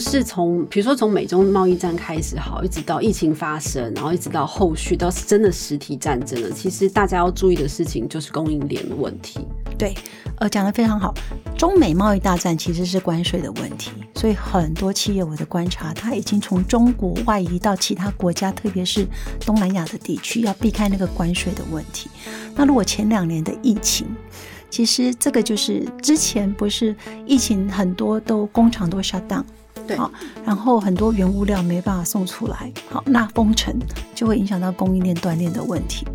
是从比如说从美中贸易战开始好，一直到疫情发生，然后一直到后续到真的实体战争了，其实大家要注意的事情就是供应链的问题。对，呃，讲的非常好。中美贸易大战其实是关税的问题，所以很多企业我的观察，它已经从中国外移到其他国家，特别是东南亚的地区，要避开那个关税的问题。那如果前两年的疫情，其实这个就是之前不是疫情很多都工厂都 shut down，对，然后很多原物料没办法送出来，好，那封城就会影响到供应链断裂的问题。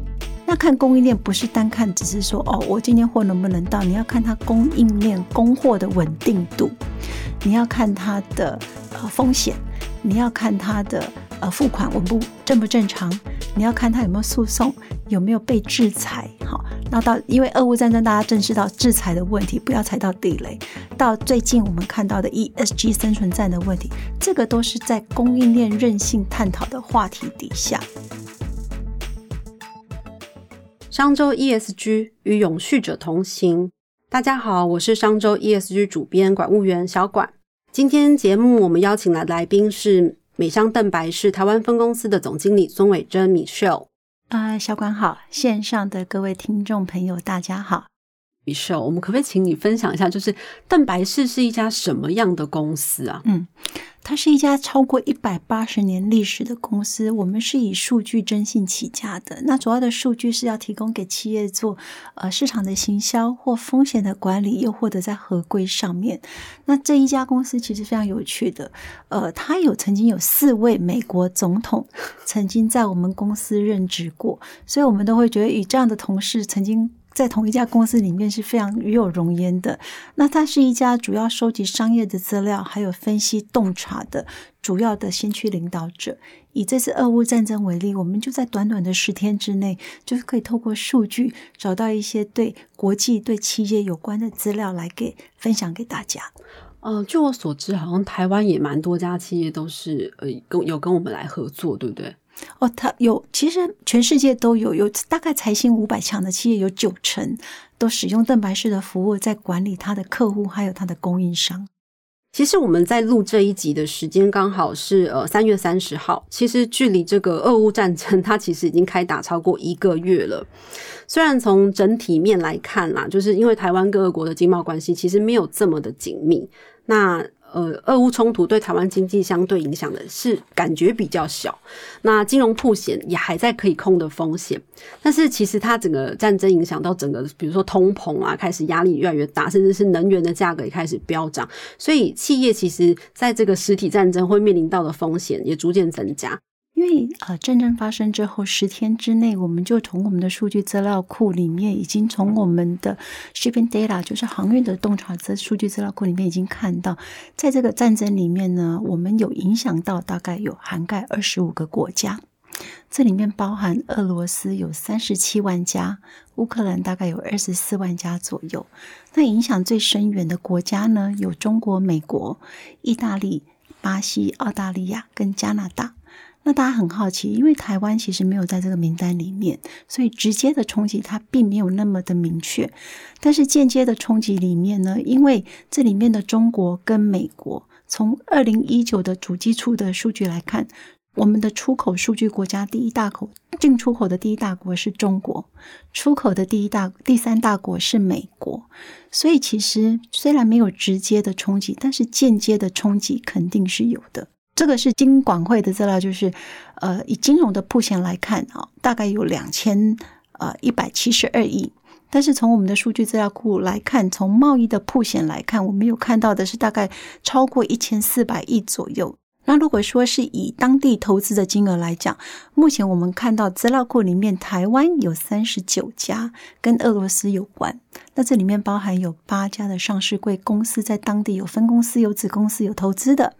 那看供应链不是单看，只是说哦，我今天货能不能到？你要看它供应链供货的稳定度，你要看它的呃风险，你要看它的呃付款稳不正不正常，你要看它有没有诉讼，有没有被制裁。到因为俄乌战争，大家正视到制裁的问题，不要踩到地雷。到最近我们看到的 ESG 生存战的问题，这个都是在供应链韧性探讨的话题底下。商周 ESG 与永续者同行。大家好，我是商周 ESG 主编管务员小管。今天节目我们邀请来的来宾是美商邓白氏台湾分公司的总经理孙伟珍 Michelle。啊，小管好，线上的各位听众朋友大家好。Michelle，我们可不可以请你分享一下，就是邓白氏是一家什么样的公司啊？嗯。它是一家超过一百八十年历史的公司，我们是以数据征信起家的。那主要的数据是要提供给企业做呃市场的行销或风险的管理，又或者在合规上面。那这一家公司其实非常有趣的，呃，它有曾经有四位美国总统曾经在我们公司任职过，所以我们都会觉得与这样的同事曾经。在同一家公司里面是非常与有荣焉的。那它是一家主要收集商业的资料，还有分析洞察的主要的先驱领导者。以这次俄乌战争为例，我们就在短短的十天之内，就是可以透过数据找到一些对国际、对企业有关的资料来给分享给大家。嗯，据我所知，好像台湾也蛮多家企业都是呃跟有跟我们来合作，对不对？哦，它有，其实全世界都有，有大概财新五百强的企业有九成都使用邓白氏的服务，在管理他的客户还有他的供应商。其实我们在录这一集的时间刚好是呃三月三十号，其实距离这个俄乌战争它其实已经开打超过一个月了。虽然从整体面来看啦，就是因为台湾各个国的经贸关系其实没有这么的紧密，那。呃，俄乌冲突对台湾经济相对影响的是感觉比较小，那金融破险也还在可以控的风险，但是其实它整个战争影响到整个，比如说通膨啊，开始压力越来越大，甚至是能源的价格也开始飙涨，所以企业其实在这个实体战争会面临到的风险也逐渐增加。因为呃，战争发生之后十天之内，我们就从我们的数据资料库里面，已经从我们的 shipping data，就是航运的洞察资数据资料库里面，已经看到，在这个战争里面呢，我们有影响到大概有涵盖二十五个国家，这里面包含俄罗斯有三十七万家，乌克兰大概有二十四万家左右。那影响最深远的国家呢，有中国、美国、意大利、巴西、澳大利亚跟加拿大。那大家很好奇，因为台湾其实没有在这个名单里面，所以直接的冲击它并没有那么的明确。但是间接的冲击里面呢，因为这里面的中国跟美国，从二零一九的主机处的数据来看，我们的出口数据国家第一大口进出口的第一大国是中国，出口的第一大第三大国是美国。所以其实虽然没有直接的冲击，但是间接的冲击肯定是有的。这个是金管会的资料，就是呃，以金融的铺险来看啊，大概有两千呃一百七十二亿。但是从我们的数据资料库来看，从贸易的铺险来看，我们有看到的是大概超过一千四百亿左右。那如果说是以当地投资的金额来讲，目前我们看到资料库里面，台湾有三十九家跟俄罗斯有关。那这里面包含有八家的上市贵公司在当地有分公司、有子公司、有投资的。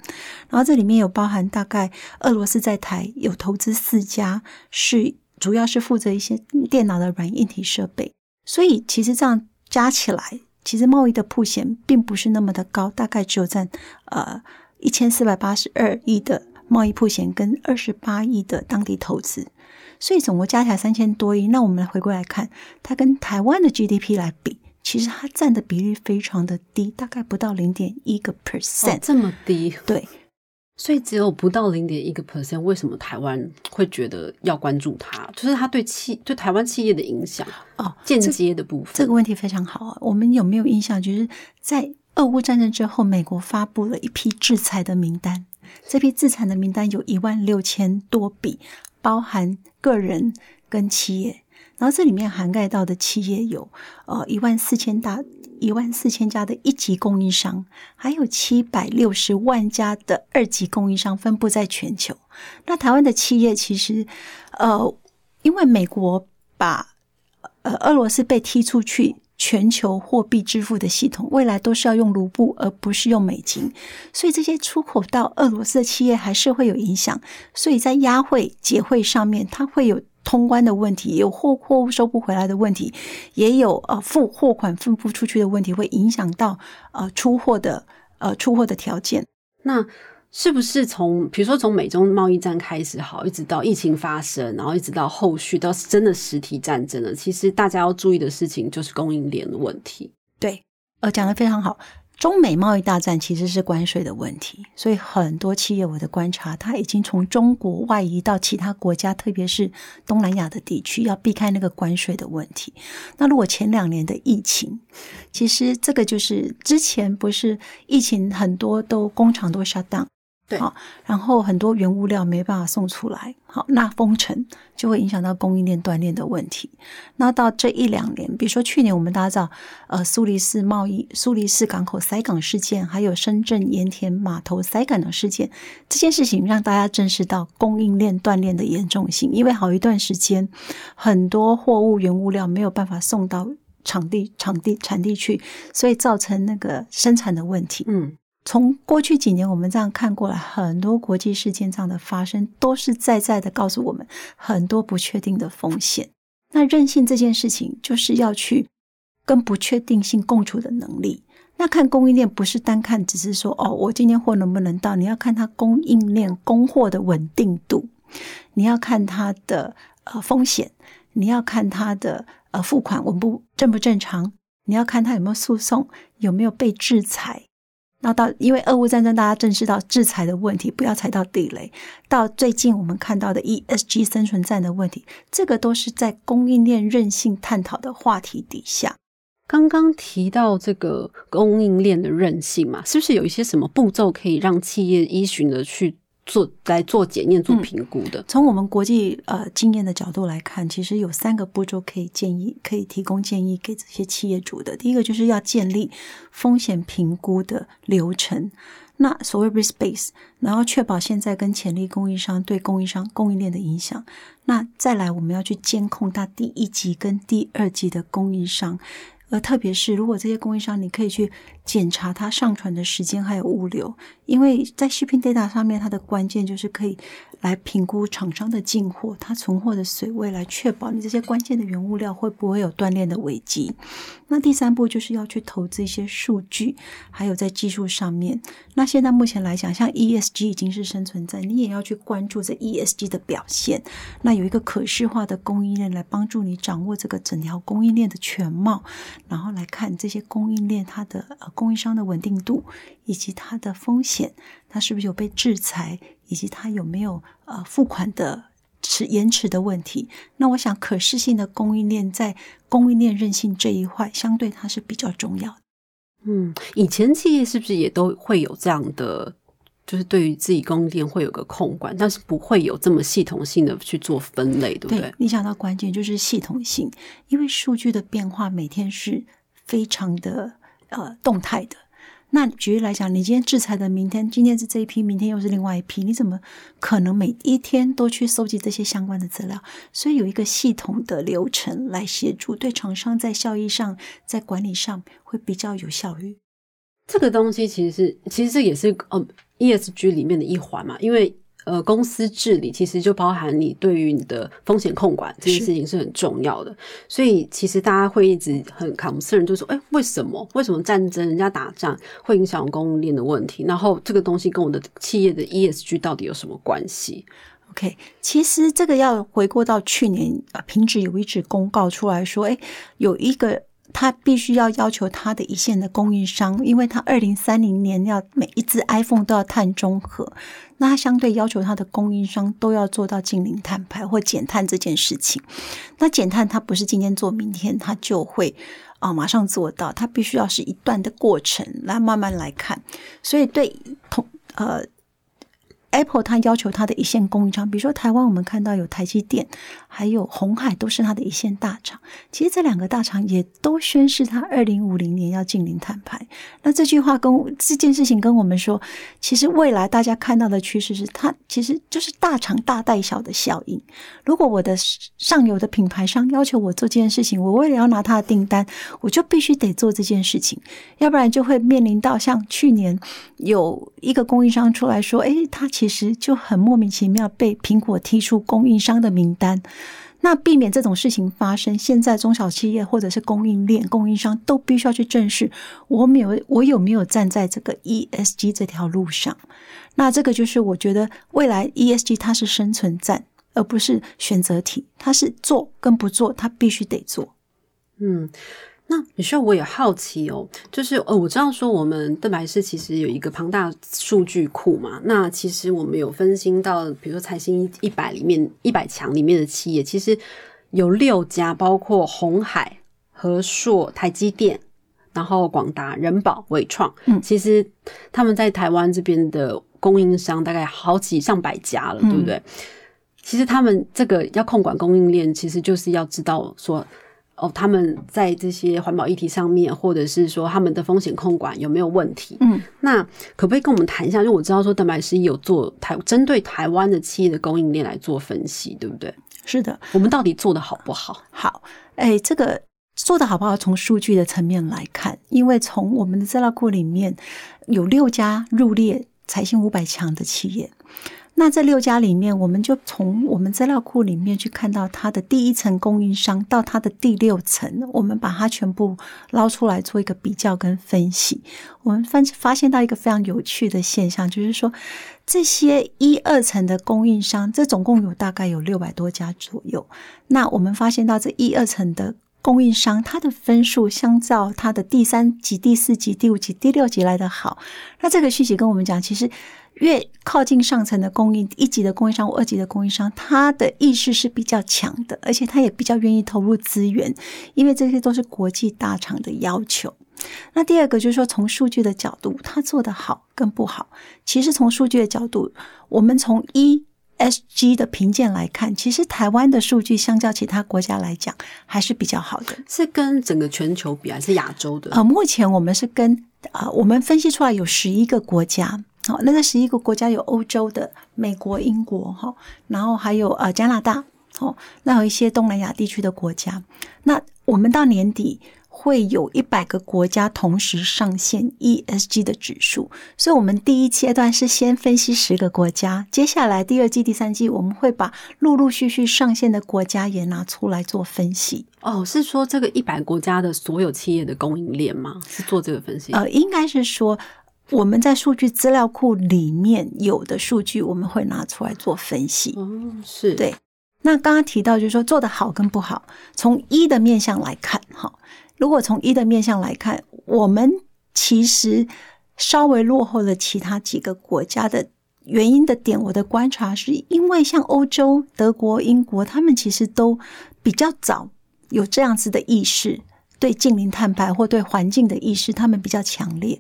然后这里面有包含大概俄罗斯在台有投资四家，是主要是负责一些电脑的软硬体设备。所以其实这样加起来，其实贸易的铺险并不是那么的高，大概只有占呃。一千四百八十二亿的贸易铺险跟二十八亿的当地投资，所以总共加起来三千多亿。那我们来回过来看，它跟台湾的 GDP 来比，其实它占的比例非常的低，大概不到零点一个 percent，这么低。对，所以只有不到零点一个 percent，为什么台湾会觉得要关注它？就是它对企对台湾企业的影响哦，间接的部分。这个问题非常好啊，我们有没有印象？就是在俄乌战争之后，美国发布了一批制裁的名单，这批制裁的名单有一万六千多笔，包含个人跟企业，然后这里面涵盖到的企业有呃一万四千大。一万四千家的一级供应商，还有七百六十万家的二级供应商分布在全球。那台湾的企业其实，呃，因为美国把呃俄罗斯被踢出去全球货币支付的系统，未来都是要用卢布而不是用美金，所以这些出口到俄罗斯的企业还是会有影响。所以在押汇结汇上面，它会有。通关的问题，有货货物收不回来的问题，也有呃付货款付不出去的问题，会影响到呃出货的呃出货的条件。那是不是从比如说从美中贸易战开始好，一直到疫情发生，然后一直到后续到真的实体战争了？其实大家要注意的事情就是供应链的问题。对，呃，讲的非常好。中美贸易大战其实是关税的问题，所以很多企业我的观察，它已经从中国外移到其他国家，特别是东南亚的地区，要避开那个关税的问题。那如果前两年的疫情，其实这个就是之前不是疫情很多都工厂都 shut down。对，好，然后很多原物料没办法送出来，好，那封城就会影响到供应链断裂的问题。那到这一两年，比如说去年我们大家知道，呃，苏黎世贸易、苏黎世港口塞港事件，还有深圳盐田码头塞港的事件，这件事情让大家正视到供应链断裂的严重性。因为好一段时间，很多货物原物料没有办法送到场地、场地、产地去，所以造成那个生产的问题。嗯。从过去几年，我们这样看过来，很多国际事件这样的发生，都是在在的告诉我们很多不确定的风险。那韧性这件事情，就是要去跟不确定性共处的能力。那看供应链，不是单看，只是说哦，我今天货能不能到？你要看它供应链供货的稳定度，你要看它的呃风险，你要看它的呃付款稳不正不正常，你要看它有没有诉讼，有没有被制裁。那到因为俄乌战争，大家正视到制裁的问题，不要踩到地雷。到最近我们看到的 ESG 生存战的问题，这个都是在供应链韧性探讨的话题底下。刚刚提到这个供应链的韧性嘛，是不是有一些什么步骤可以让企业依循的去？做来做检验、做评估的。从我们国际呃经验的角度来看，其实有三个步骤可以建议、可以提供建议给这些企业主的。第一个就是要建立风险评估的流程，那所谓 risk base，然后确保现在跟潜力供应商对供应商供应链的影响。那再来，我们要去监控它第一级跟第二级的供应商。呃特别是，如果这些供应商，你可以去检查它上传的时间还有物流，因为在 shipping data 上面，它的关键就是可以来评估厂商的进货、它存货的水位，来确保你这些关键的原物料会不会有断链的危机。那第三步就是要去投资一些数据，还有在技术上面。那现在目前来讲，像 ESG 已经是生存在，你也要去关注这 ESG 的表现。那有一个可视化的供应链来帮助你掌握这个整条供应链的全貌，然后来看这些供应链它的供应商的稳定度，以及它的风险，它是不是有被制裁，以及它有没有呃付款的。迟延迟的问题，那我想可视性的供应链在供应链韧性这一块，相对它是比较重要的。嗯，以前企业是不是也都会有这样的，就是对于自己供应链会有个控管，但是不会有这么系统性的去做分类，对不对？你讲到关键就是系统性，因为数据的变化每天是非常的呃动态的。那举例来讲，你今天制裁的，明天今天是这一批，明天又是另外一批，你怎么可能每一天都去收集这些相关的资料？所以有一个系统的流程来协助，对厂商在效益上、在管理上会比较有效率。这个东西其实是，其实这也是呃 ESG 里面的一环嘛，因为。呃，公司治理其实就包含你对于你的风险控管这件事情是很重要的，所以其实大家会一直很 concern，就说，哎，为什么？为什么战争、人家打仗会影响供应链的问题？然后这个东西跟我的企业的 ESG 到底有什么关系？OK，其实这个要回过到去年，呃，平指有一纸公告出来说，哎，有一个。他必须要要求他的一线的供应商，因为他二零三零年要每一只 iPhone 都要碳中和，那他相对要求他的供应商都要做到近零碳排或减碳这件事情。那减碳它不是今天做，明天它就会啊马上做到，它必须要是一段的过程来慢慢来看。所以对同呃。Apple 它要求它的一线供应商，比如说台湾，我们看到有台积电，还有红海，都是它的一线大厂。其实这两个大厂也都宣示它二零五零年要进零碳排。那这句话跟这件事情跟我们说，其实未来大家看到的趋势是，它其实就是大厂大带小的效应。如果我的上游的品牌商要求我做这件事情，我为了要拿他的订单，我就必须得做这件事情，要不然就会面临到像去年有一个供应商出来说，哎，他其其实就很莫名其妙被苹果踢出供应商的名单。那避免这种事情发生，现在中小企业或者是供应链供应商都必须要去正视，我没有我有没有站在这个 ESG 这条路上？那这个就是我觉得未来 ESG 它是生存战，而不是选择题，它是做跟不做，它必须得做。嗯。那你说我也好奇哦，就是呃，我知道说我们邓白氏其实有一个庞大数据库嘛。那其实我们有分析到，比如说财新一百里面一百强里面的企业，其实有六家，包括红海、和硕、台积电，然后广达、人保、伟创。嗯，其实他们在台湾这边的供应商大概好几上百家了，对不对？其实他们这个要控管供应链，其实就是要知道说。哦，他们在这些环保议题上面，或者是说他们的风险控管有没有问题？嗯，那可不可以跟我们谈一下？因为我知道说蛋白师有做台针对台湾的企业的供应链来做分析，对不对？是的，我们到底做的好不好？好，哎，这个做的好不好？从数据的层面来看，因为从我们的资料库里面有六家入列财新五百强的企业。那这六家里面，我们就从我们资料库里面去看到它的第一层供应商到它的第六层，我们把它全部捞出来做一个比较跟分析。我们发发现到一个非常有趣的现象，就是说这些一二层的供应商，这总共有大概有六百多家左右。那我们发现到这一二层的供应商，它的分数相较它的第三级、第四级、第五级、第六级来的好。那这个讯息跟我们讲，其实。越靠近上层的供应一级的供应商或二级的供应商，他的意识是比较强的，而且他也比较愿意投入资源，因为这些都是国际大厂的要求。那第二个就是说，从数据的角度，他做的好跟不好，其实从数据的角度，我们从一 ESG 的评鉴来看，其实台湾的数据相较其他国家来讲还是比较好的。是跟整个全球比，还是亚洲的？呃，目前我们是跟啊，我们分析出来有十一个国家。好，那个十一个国家有欧洲的、美国、英国，哈，然后还有呃加拿大，哦，那有一些东南亚地区的国家。那我们到年底会有一百个国家同时上线 ESG 的指数，所以我们第一阶段是先分析十个国家，接下来第二季、第三季我们会把陆陆续续上线的国家也拿出来做分析。哦，是说这个一百国家的所有企业的供应链吗？是做这个分析？呃，应该是说。我们在数据资料库里面有的数据，我们会拿出来做分析。嗯，是对。那刚刚提到，就是说做的好跟不好，从一的面向来看，哈，如果从一的面向来看，我们其实稍微落后了其他几个国家的原因的点，我的观察是因为像欧洲、德国、英国，他们其实都比较早有这样子的意识。对近邻碳排或对环境的意识，他们比较强烈。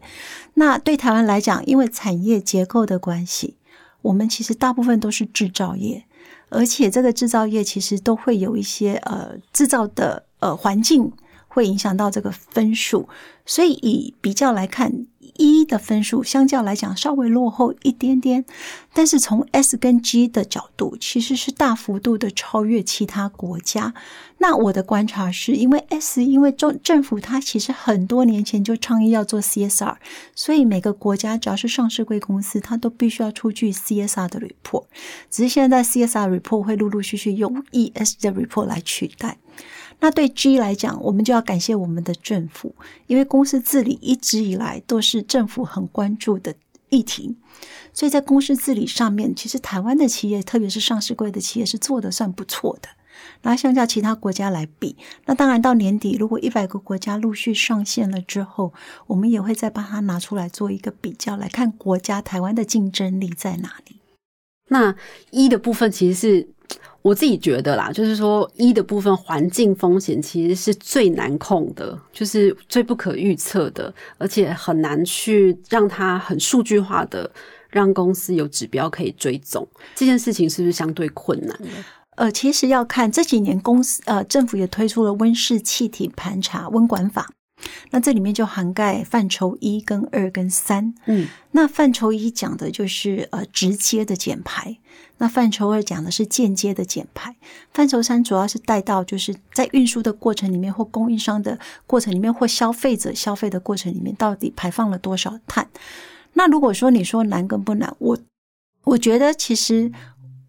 那对台湾来讲，因为产业结构的关系，我们其实大部分都是制造业，而且这个制造业其实都会有一些呃制造的呃环境会影响到这个分数，所以以比较来看。一的分数相较来讲稍微落后一点点，但是从 S 跟 G 的角度，其实是大幅度的超越其他国家。那我的观察是因为 S，因为政政府它其实很多年前就倡议要做 CSR，所以每个国家只要是上市贵公司，它都必须要出具 CSR 的 report。只是现在 CSR report 会陆陆续续用 ES 的 report 来取代。那对 G 来讲，我们就要感谢我们的政府，因为公司治理一直以来都是政府很关注的议题，所以在公司治理上面，其实台湾的企业，特别是上市柜的企业，是做的算不错的。然后相较其他国家来比，那当然到年底，如果一百个国家陆续上线了之后，我们也会再把它拿出来做一个比较，来看国家台湾的竞争力在哪里。那一的部分其实是我自己觉得啦，就是说一的部分环境风险其实是最难控的，就是最不可预测的，而且很难去让它很数据化的让公司有指标可以追踪。这件事情是不是相对困难？呃，其实要看这几年公司呃政府也推出了温室气体盘查温管法。那这里面就涵盖范畴一、跟二、跟三。嗯，那范畴一讲的就是呃直接的减排，那范畴二讲的是间接的减排，范畴三主要是带到就是在运输的过程里面，或供应商的过程里面，或消费者消费的过程里面，到底排放了多少碳？那如果说你说难跟不难，我我觉得其实。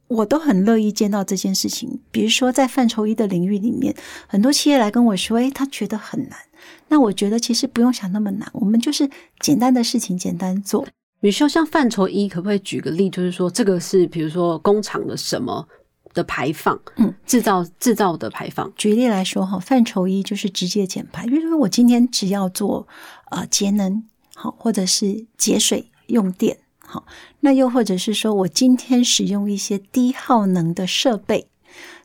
我都很乐意见到这件事情。比如说，在范畴一的领域里面，很多企业来跟我说：“诶，他觉得很难。”那我觉得其实不用想那么难，我们就是简单的事情简单做。比如说，像范畴一，可不可以举个例？就是说，这个是比如说工厂的什么的排放？嗯，制造制造的排放。举例来说，哈，范畴一就是直接减排。比如说，我今天只要做呃节能，好，或者是节水用电。好，那又或者是说我今天使用一些低耗能的设备，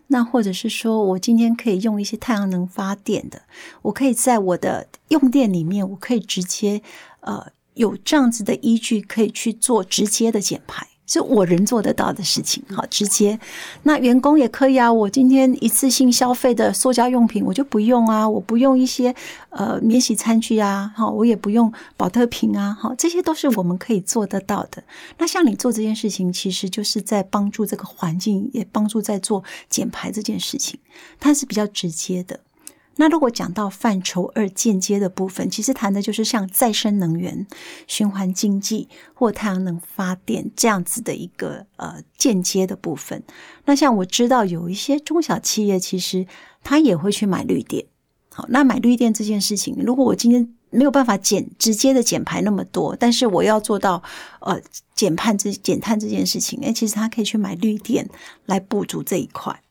那或者是说我今天可以用一些太阳能发电的，我可以在我的用电里面，我可以直接呃有这样子的依据，可以去做直接的减排。是我人做得到的事情，好直接。那员工也可以啊。我今天一次性消费的塑胶用品，我就不用啊。我不用一些呃免洗餐具啊，好，我也不用保特瓶啊，好，这些都是我们可以做得到的。那像你做这件事情，其实就是在帮助这个环境，也帮助在做减排这件事情，它是比较直接的。那如果讲到范畴二间接的部分，其实谈的就是像再生能源、循环经济或太阳能发电这样子的一个呃间接的部分。那像我知道有一些中小企业，其实他也会去买绿电。好，那买绿电这件事情，如果我今天没有办法减直接的减排那么多，但是我要做到呃减碳这减碳这件事情，哎，其实他可以去买绿电来补足这一块。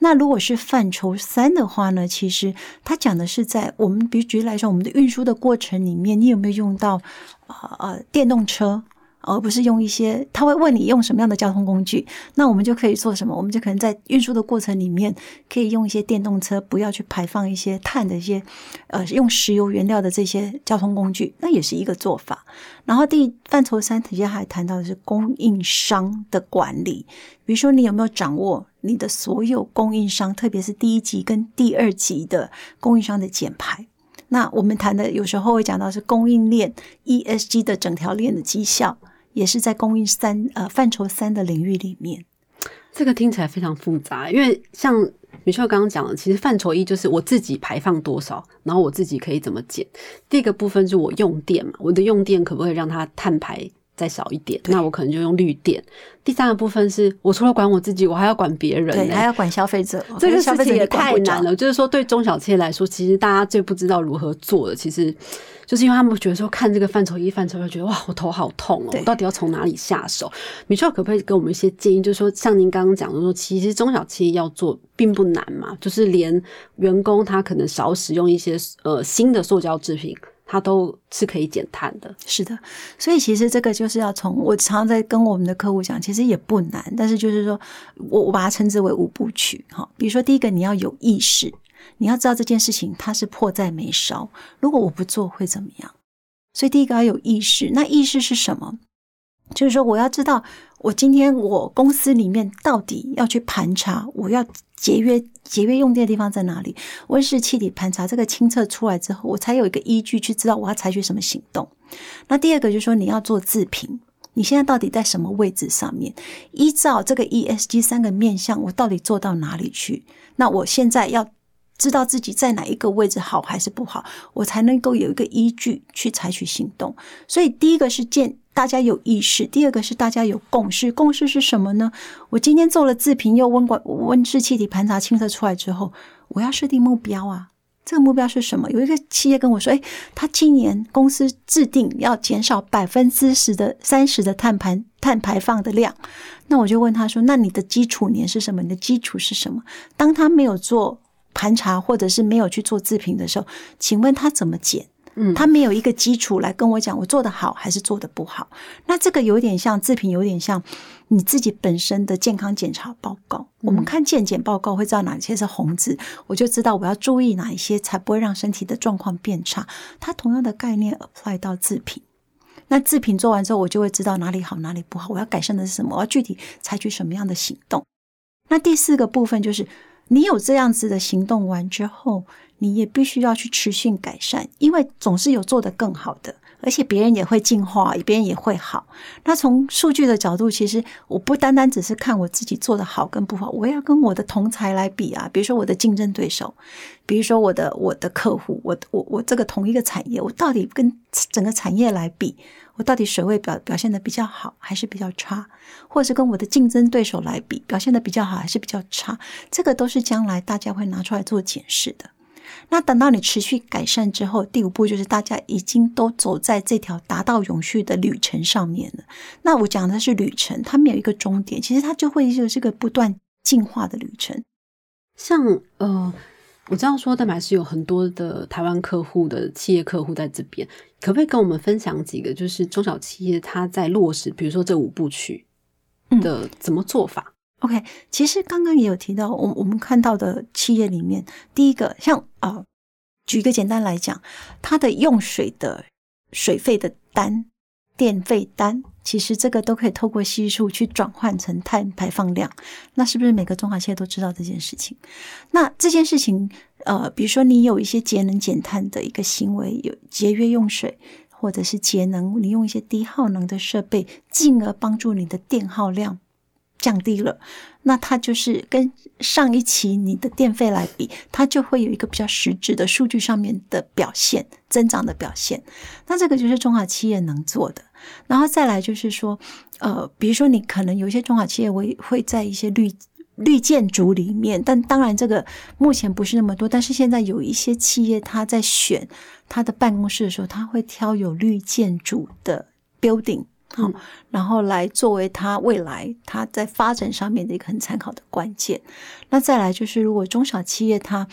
那如果是范畴三的话呢？其实它讲的是在我们，比如举例来说，我们的运输的过程里面，你有没有用到啊呃电动车？而不是用一些，他会问你用什么样的交通工具，那我们就可以做什么？我们就可能在运输的过程里面，可以用一些电动车，不要去排放一些碳的一些，呃，用石油原料的这些交通工具，那也是一个做法。然后第范畴三，底下还谈到的是供应商的管理，比如说你有没有掌握你的所有供应商，特别是第一级跟第二级的供应商的减排。那我们谈的有时候会讲到是供应链 ESG 的整条链的绩效。也是在供应三呃范畴三的领域里面，这个听起来非常复杂，因为像米秀刚刚讲的，其实范畴一就是我自己排放多少，然后我自己可以怎么减。第一个部分是我用电嘛，我的用电可不可以让它碳排再少一点？那我可能就用绿电。第三个部分是我除了管我自己，我还要管别人，对，还要管消费者。这个事情也太难了。就是说，对中小企业来说，其实大家最不知道如何做的，其实。就是因为他们觉得说看这个范畴一范畴二，觉得哇，我头好痛哦，我到底要从哪里下手？米少可不可以给我们一些建议？就是说，像您刚刚讲的说，其实中小企业要做并不难嘛，就是连员工他可能少使用一些呃新的塑胶制品，它都是可以减碳的。是的，所以其实这个就是要从我常常在跟我们的客户讲，其实也不难，但是就是说我我把它称之为五部曲哈。比如说第一个，你要有意识。你要知道这件事情它是迫在眉梢，如果我不做会怎么样？所以第一个要有意识。那意识是什么？就是说我要知道，我今天我公司里面到底要去盘查，我要节约节约用电的地方在哪里？温室气体盘查这个清测出来之后，我才有一个依据去知道我要采取什么行动。那第二个就是说你要做自评，你现在到底在什么位置上面？依照这个 ESG 三个面向，我到底做到哪里去？那我现在要。知道自己在哪一个位置好还是不好，我才能够有一个依据去采取行动。所以第一个是见大家有意识，第二个是大家有共识。共识是什么呢？我今天做了自评又温管温室气体盘查清测出来之后，我要设定目标啊。这个目标是什么？有一个企业跟我说：“哎，他今年公司制定要减少百分之十的三十的碳排碳排放的量。”那我就问他说：“那你的基础年是什么？你的基础是什么？”当他没有做盘查或者是没有去做自评的时候，请问他怎么减？嗯，他没有一个基础来跟我讲我做的好还是做的不好。那这个有点像自评，有点像。你自己本身的健康检查报告，我们看健检报告会知道哪些是红字，我就知道我要注意哪一些，才不会让身体的状况变差。它同样的概念 apply 到自评，那自评做完之后，我就会知道哪里好，哪里不好，我要改善的是什么，我要具体采取什么样的行动。那第四个部分就是，你有这样子的行动完之后，你也必须要去持续改善，因为总是有做得更好的。而且别人也会进化，别人也会好。那从数据的角度，其实我不单单只是看我自己做的好跟不好，我要跟我的同才来比啊。比如说我的竞争对手，比如说我的我的客户，我我我这个同一个产业，我到底跟整个产业来比，我到底水位表表现的比较好还是比较差，或者是跟我的竞争对手来比，表现的比较好还是比较差，这个都是将来大家会拿出来做检视的。那等到你持续改善之后，第五步就是大家已经都走在这条达到永续的旅程上面了。那我讲的是旅程，它没有一个终点，其实它就会就是个不断进化的旅程。像呃，我知道说蛋白是有很多的台湾客户的企业客户在这边，可不可以跟我们分享几个就是中小企业它在落实，比如说这五部曲的怎么做法？OK，其实刚刚也有提到，我我们看到的企业里面，第一个像啊，举一个简单来讲，它的用水的水费的单、电费单，其实这个都可以透过系数去转换成碳排放量。那是不是每个中华企业都知道这件事情？那这件事情，呃，比如说你有一些节能减碳的一个行为，有节约用水，或者是节能，你用一些低耗能的设备，进而帮助你的电耗量。降低了，那它就是跟上一期你的电费来比，它就会有一个比较实质的数据上面的表现，增长的表现。那这个就是中小企业能做的。然后再来就是说，呃，比如说你可能有一些中小企业会会在一些绿绿建筑里面，但当然这个目前不是那么多。但是现在有一些企业，他在选他的办公室的时候，他会挑有绿建筑的 building。好，然后来作为他未来他在发展上面的一个很参考的关键。那再来就是，如果中小企业它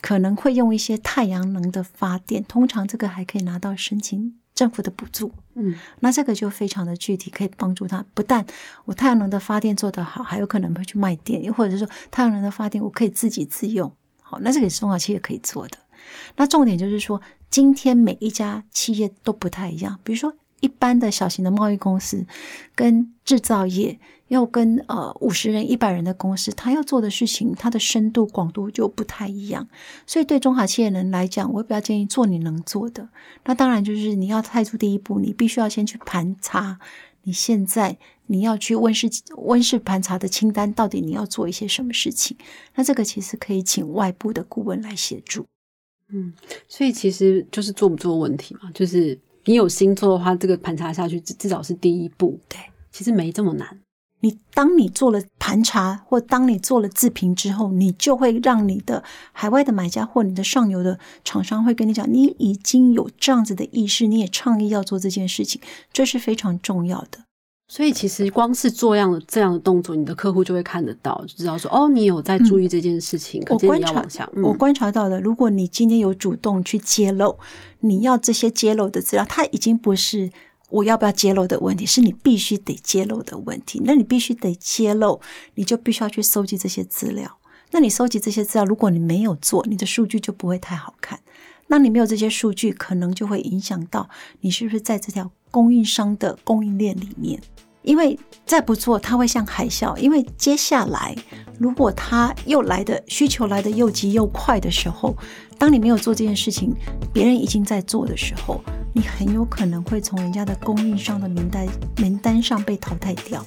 可能会用一些太阳能的发电，通常这个还可以拿到申请政府的补助。嗯，那这个就非常的具体，可以帮助他。不但我太阳能的发电做得好，还有可能会去卖电，又或者是说太阳能的发电我可以自己自用。好，那这个是中小企业可以做的。那重点就是说，今天每一家企业都不太一样，比如说。一般的小型的贸易公司，跟制造业，要跟呃五十人、一百人的公司，他要做的事情，它的深度广度就不太一样。所以对中华企业人来讲，我比较建议做你能做的。那当然就是你要踏出第一步，你必须要先去盘查。你现在你要去温室温室盘查的清单，到底你要做一些什么事情？那这个其实可以请外部的顾问来协助。嗯，所以其实就是做不做问题嘛，就是。你有心做的话，这个盘查下去至至少是第一步。对，其实没这么难。你当你做了盘查，或当你做了自评之后，你就会让你的海外的买家或你的上游的厂商会跟你讲，你已经有这样子的意识，你也倡议要做这件事情，这是非常重要的。所以其实光是做样的这样的动作，你的客户就会看得到，就知道说哦，你有在注意这件事情。我观察，我观察到的，如果你今天有主动去揭露，你要这些揭露的资料，它已经不是我要不要揭露的问题，是你必须得揭露的问题。那你必须得揭露，你就必须要去收集这些资料。那你收集这些资料，如果你没有做，你的数据就不会太好看。那你没有这些数据，可能就会影响到你是不是在这条供应商的供应链里面。因为再不做，它会像海啸。因为接下来，如果它又来的需求来的又急又快的时候，当你没有做这件事情，别人已经在做的时候，你很有可能会从人家的供应商的名单名单上被淘汰掉。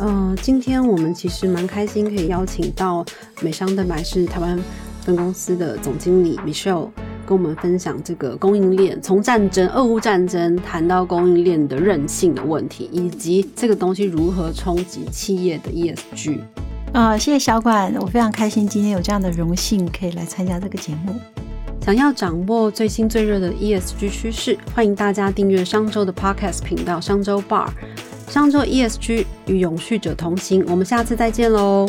嗯，今天我们其实蛮开心，可以邀请到美商蛋白是台湾分公司的总经理 Michelle。跟我们分享这个供应链，从战争、俄乌战争谈到供应链的韧性的问题，以及这个东西如何冲击企业的 ESG。啊，谢谢小管，我非常开心今天有这样的荣幸可以来参加这个节目。想要掌握最新最热的 ESG 趋势，欢迎大家订阅商周的 Podcast 频道商周 Bar。商周 ESG 与永续者同行，我们下次再见喽。